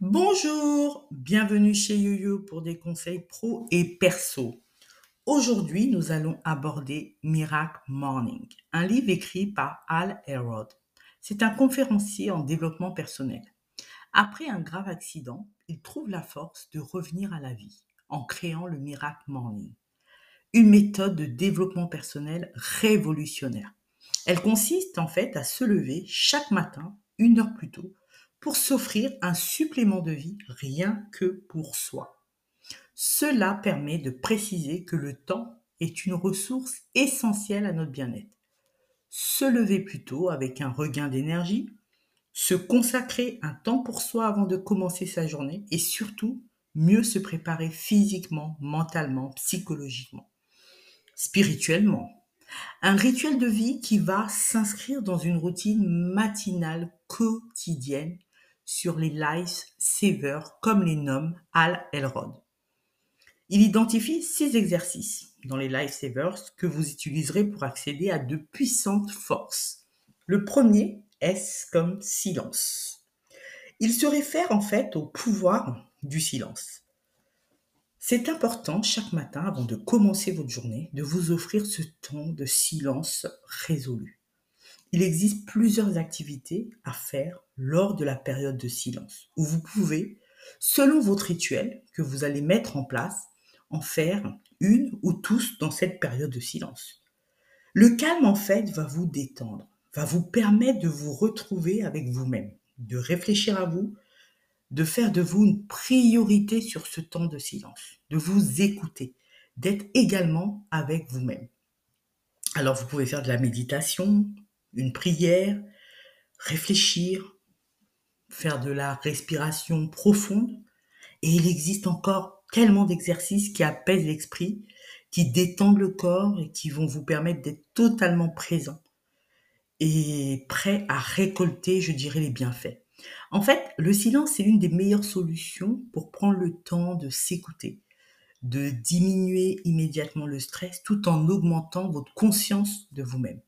Bonjour, bienvenue chez YoYo pour des conseils pro et perso. Aujourd'hui, nous allons aborder Miracle Morning, un livre écrit par Al Elrod. C'est un conférencier en développement personnel. Après un grave accident, il trouve la force de revenir à la vie en créant le Miracle Morning, une méthode de développement personnel révolutionnaire. Elle consiste en fait à se lever chaque matin une heure plus tôt pour s'offrir un supplément de vie rien que pour soi. Cela permet de préciser que le temps est une ressource essentielle à notre bien-être. Se lever plus tôt avec un regain d'énergie, se consacrer un temps pour soi avant de commencer sa journée et surtout mieux se préparer physiquement, mentalement, psychologiquement, spirituellement. Un rituel de vie qui va s'inscrire dans une routine matinale quotidienne sur les life savers comme les nomme Al Elrod. Il identifie six exercices dans les life savers que vous utiliserez pour accéder à de puissantes forces. Le premier est comme silence. Il se réfère en fait au pouvoir du silence. C'est important chaque matin avant de commencer votre journée de vous offrir ce temps de silence résolu. Il existe plusieurs activités à faire lors de la période de silence, où vous pouvez, selon votre rituel que vous allez mettre en place, en faire une ou tous dans cette période de silence. Le calme, en fait, va vous détendre, va vous permettre de vous retrouver avec vous-même, de réfléchir à vous, de faire de vous une priorité sur ce temps de silence, de vous écouter, d'être également avec vous-même. Alors vous pouvez faire de la méditation, une prière, réfléchir, faire de la respiration profonde. Et il existe encore tellement d'exercices qui apaisent l'esprit, qui détendent le corps et qui vont vous permettre d'être totalement présent et prêt à récolter, je dirais, les bienfaits. En fait, le silence, c'est l'une des meilleures solutions pour prendre le temps de s'écouter, de diminuer immédiatement le stress tout en augmentant votre conscience de vous-même.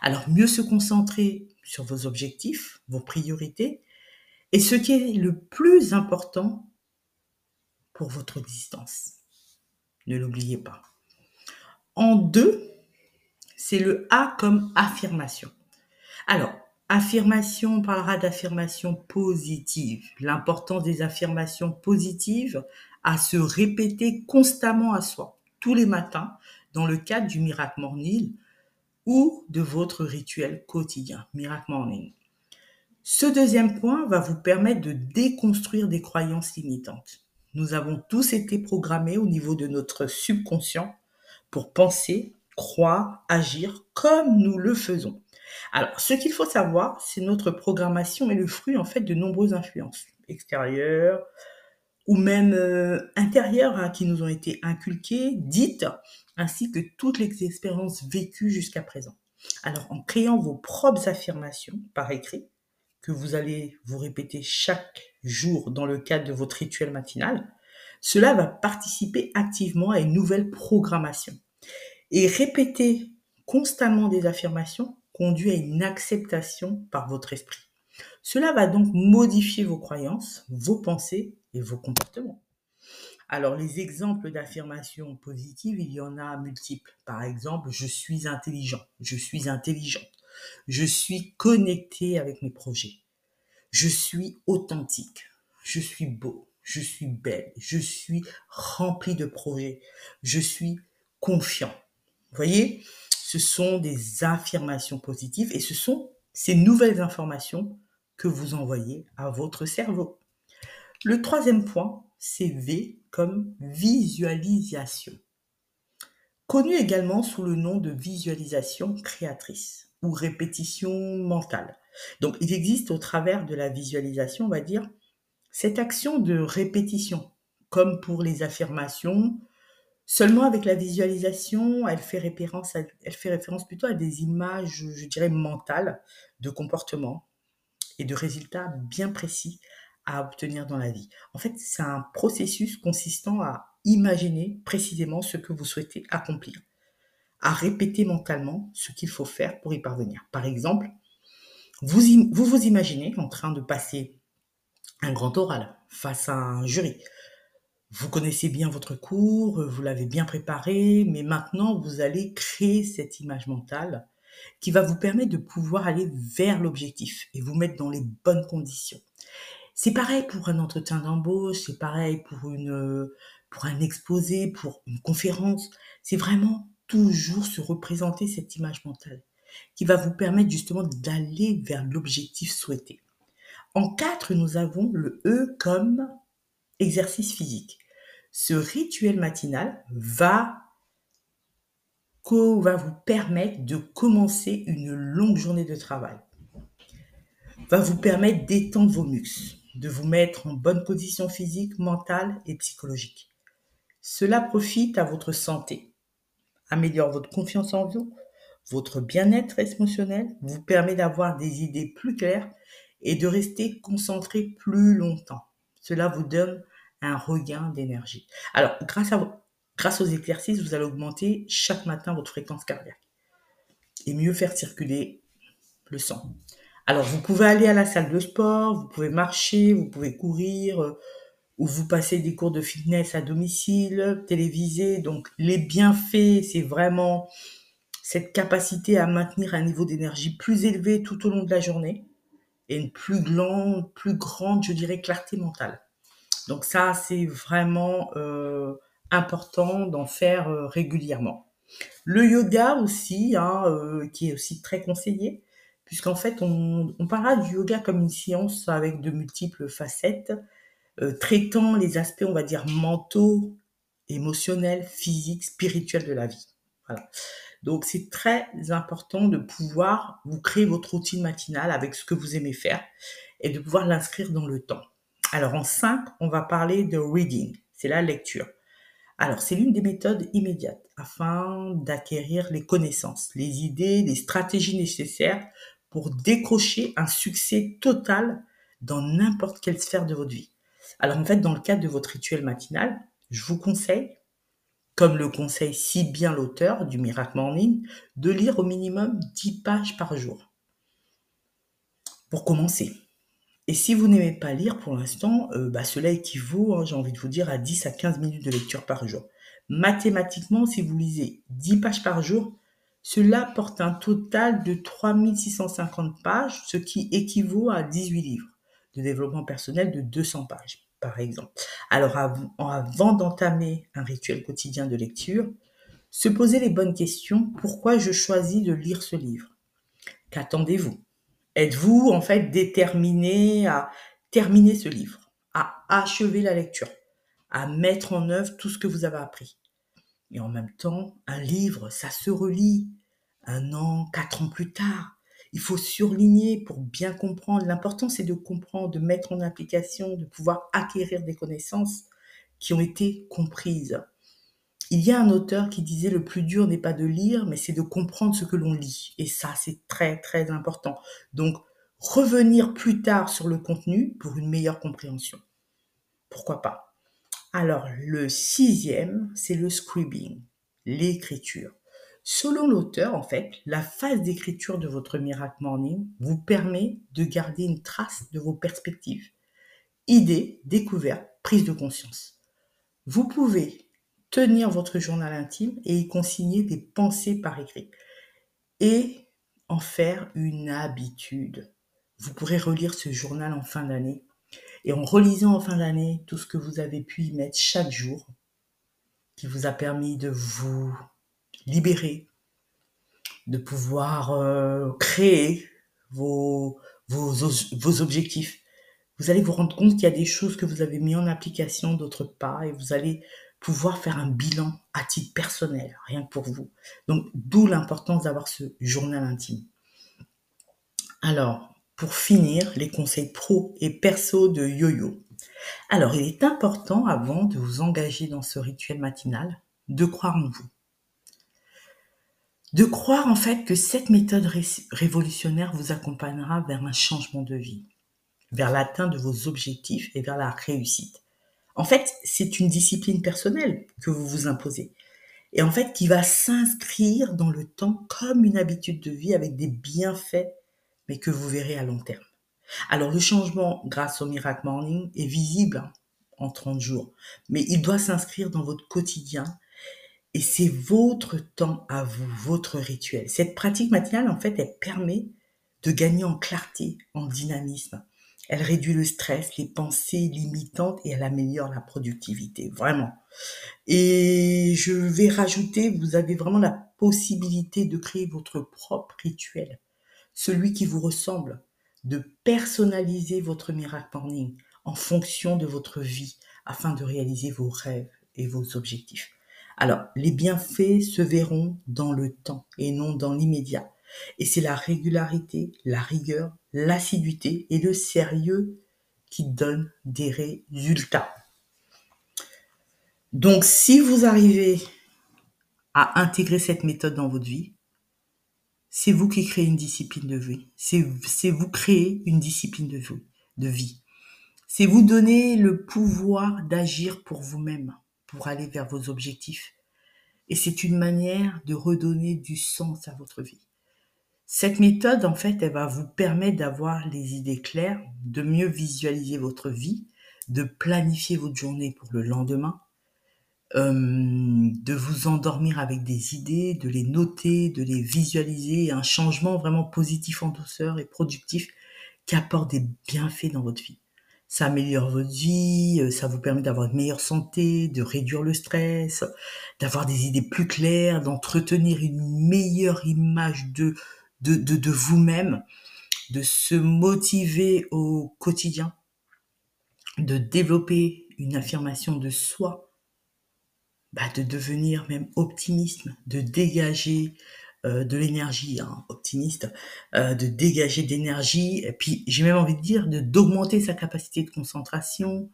Alors, mieux se concentrer sur vos objectifs, vos priorités, et ce qui est le plus important pour votre existence. Ne l'oubliez pas. En deux, c'est le A comme affirmation. Alors, affirmation, on parlera d'affirmation positive. L'importance des affirmations positives à se répéter constamment à soi, tous les matins, dans le cadre du Miracle Morning, ou de votre rituel quotidien, Miracle Morning. Ce deuxième point va vous permettre de déconstruire des croyances limitantes. Nous avons tous été programmés au niveau de notre subconscient pour penser, croire, agir comme nous le faisons. Alors, ce qu'il faut savoir, c'est notre programmation est le fruit en fait de nombreuses influences extérieures ou même euh, intérieures hein, qui nous ont été inculquées, dites ainsi que toutes les expériences vécues jusqu'à présent. Alors, en créant vos propres affirmations par écrit, que vous allez vous répéter chaque jour dans le cadre de votre rituel matinal, cela va participer activement à une nouvelle programmation. Et répéter constamment des affirmations conduit à une acceptation par votre esprit. Cela va donc modifier vos croyances, vos pensées et vos comportements. Alors, les exemples d'affirmations positives, il y en a multiples. Par exemple, je suis intelligent, je suis intelligente, je suis connecté avec mes projets, je suis authentique, je suis beau, je suis belle, je suis rempli de projets, je suis confiant. Vous voyez, ce sont des affirmations positives et ce sont ces nouvelles informations que vous envoyez à votre cerveau. Le troisième point, c'est V comme visualisation. Connu également sous le nom de visualisation créatrice ou répétition mentale. Donc il existe au travers de la visualisation, on va dire, cette action de répétition, comme pour les affirmations, seulement avec la visualisation, elle fait référence, elle fait référence plutôt à des images, je dirais, mentales de comportement et de résultats bien précis à obtenir dans la vie. En fait, c'est un processus consistant à imaginer précisément ce que vous souhaitez accomplir, à répéter mentalement ce qu'il faut faire pour y parvenir. Par exemple, vous vous, vous imaginez en train de passer un grand oral face à un jury. Vous connaissez bien votre cours, vous l'avez bien préparé, mais maintenant vous allez créer cette image mentale qui va vous permettre de pouvoir aller vers l'objectif et vous mettre dans les bonnes conditions. C'est pareil pour un entretien d'embauche, c'est pareil pour une pour un exposé, pour une conférence. C'est vraiment toujours se représenter cette image mentale qui va vous permettre justement d'aller vers l'objectif souhaité. En quatre, nous avons le E comme exercice physique. Ce rituel matinal va, va vous permettre de commencer une longue journée de travail. Va vous permettre d'étendre vos muscles, de vous mettre en bonne position physique, mentale et psychologique. Cela profite à votre santé, améliore votre confiance en vous, votre bien-être émotionnel, vous permet d'avoir des idées plus claires et de rester concentré plus longtemps. Cela vous donne un regain d'énergie. Alors, grâce, grâce aux exercices, vous allez augmenter chaque matin votre fréquence cardiaque et mieux faire circuler le sang. Alors, vous pouvez aller à la salle de sport, vous pouvez marcher, vous pouvez courir, euh, ou vous passez des cours de fitness à domicile, télévisé. Donc, les bienfaits, c'est vraiment cette capacité à maintenir un niveau d'énergie plus élevé tout au long de la journée et une plus grande, plus grande, je dirais, clarté mentale. Donc ça, c'est vraiment euh, important d'en faire euh, régulièrement. Le yoga aussi, hein, qui est aussi très conseillé, puisqu'en fait, on, on parlera du yoga comme une science avec de multiples facettes, traitant les aspects, on va dire, mentaux, émotionnels, physiques, spirituels de la vie. Voilà. Donc c'est très important de pouvoir vous créer votre routine matinale avec ce que vous aimez faire et de pouvoir l'inscrire dans le temps. Alors en 5, on va parler de reading, c'est la lecture. Alors c'est l'une des méthodes immédiates afin d'acquérir les connaissances, les idées, les stratégies nécessaires pour décrocher un succès total dans n'importe quelle sphère de votre vie. Alors en fait, dans le cadre de votre rituel matinal, je vous conseille comme le conseille si bien l'auteur du Miracle Morning, de lire au minimum 10 pages par jour. Pour commencer. Et si vous n'aimez pas lire pour l'instant, euh, bah, cela équivaut, hein, j'ai envie de vous dire, à 10 à 15 minutes de lecture par jour. Mathématiquement, si vous lisez 10 pages par jour, cela porte un total de 3650 pages, ce qui équivaut à 18 livres de développement personnel de 200 pages par exemple. Alors avant, d'entamer un rituel quotidien de lecture, se poser les bonnes questions. Pourquoi je choisis de lire ce livre? Qu'attendez-vous? Êtes-vous en fait déterminé à terminer ce livre, à achever la lecture, à mettre en œuvre tout ce que vous avez appris? Et en même temps, un livre, ça se relit un an, quatre ans plus tard. Il faut surligner pour bien comprendre. L'important, c'est de comprendre, de mettre en application, de pouvoir acquérir des connaissances qui ont été comprises. Il y a un auteur qui disait le plus dur n'est pas de lire, mais c'est de comprendre ce que l'on lit. Et ça, c'est très, très important. Donc, revenir plus tard sur le contenu pour une meilleure compréhension. Pourquoi pas? Alors, le sixième, c'est le scribing, l'écriture. Selon l'auteur, en fait, la phase d'écriture de votre Miracle Morning vous permet de garder une trace de vos perspectives, idées, découvertes, prise de conscience. Vous pouvez tenir votre journal intime et y consigner des pensées par écrit et en faire une habitude. Vous pourrez relire ce journal en fin d'année et en relisant en fin d'année tout ce que vous avez pu y mettre chaque jour qui vous a permis de vous libérer, de pouvoir euh, créer vos, objectifs. Vous allez vous rendre compte qu'il y a des choses que vous avez mis en application, d'autres pas, et vous allez pouvoir faire un bilan à titre personnel, rien que pour vous. Donc, d'où l'importance d'avoir ce journal intime. Alors, pour finir, les conseils pro et perso de yo-yo. Alors, il est important, avant de vous engager dans ce rituel matinal, de croire en vous de croire en fait que cette méthode révolutionnaire vous accompagnera vers un changement de vie, vers l'atteinte de vos objectifs et vers la réussite. En fait, c'est une discipline personnelle que vous vous imposez et en fait qui va s'inscrire dans le temps comme une habitude de vie avec des bienfaits mais que vous verrez à long terme. Alors le changement grâce au Miracle Morning est visible en 30 jours, mais il doit s'inscrire dans votre quotidien et c'est votre temps à vous, votre rituel. Cette pratique matinale, en fait, elle permet de gagner en clarté, en dynamisme. Elle réduit le stress, les pensées limitantes et elle améliore la productivité, vraiment. Et je vais rajouter, vous avez vraiment la possibilité de créer votre propre rituel, celui qui vous ressemble, de personnaliser votre miracle morning en fonction de votre vie afin de réaliser vos rêves et vos objectifs. Alors, les bienfaits se verront dans le temps et non dans l'immédiat. Et c'est la régularité, la rigueur, l'assiduité et le sérieux qui donnent des résultats. Donc, si vous arrivez à intégrer cette méthode dans votre vie, c'est vous qui créez une discipline de vie. C'est vous créer une discipline de vie. De vie. C'est vous donner le pouvoir d'agir pour vous-même, pour aller vers vos objectifs. Et c'est une manière de redonner du sens à votre vie. Cette méthode, en fait, elle va vous permettre d'avoir les idées claires, de mieux visualiser votre vie, de planifier votre journée pour le lendemain, euh, de vous endormir avec des idées, de les noter, de les visualiser, un changement vraiment positif en douceur et productif qui apporte des bienfaits dans votre vie. Ça améliore votre vie, euh, ça vous permet d'avoir une meilleure santé, de réduire le stress, d'avoir des idées plus claires, d'entretenir une meilleure image de, de, de, vous-même, de se motiver au quotidien, de développer une affirmation de soi, bah, de devenir même optimiste, de dégager euh, de l'énergie, hein, optimiste, euh, de dégager d'énergie, et puis j'ai même envie de dire de d'augmenter sa capacité de concentration,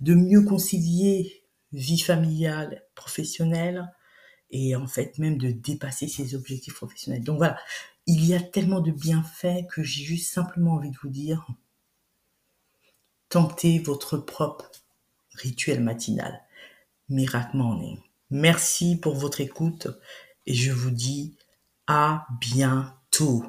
de mieux concilier vie familiale, professionnelle, et en fait même de dépasser ses objectifs professionnels. Donc voilà, il y a tellement de bienfaits que j'ai juste simplement envie de vous dire, tentez votre propre rituel matinal. Miracle Morning. Merci pour votre écoute et je vous dis à bientôt.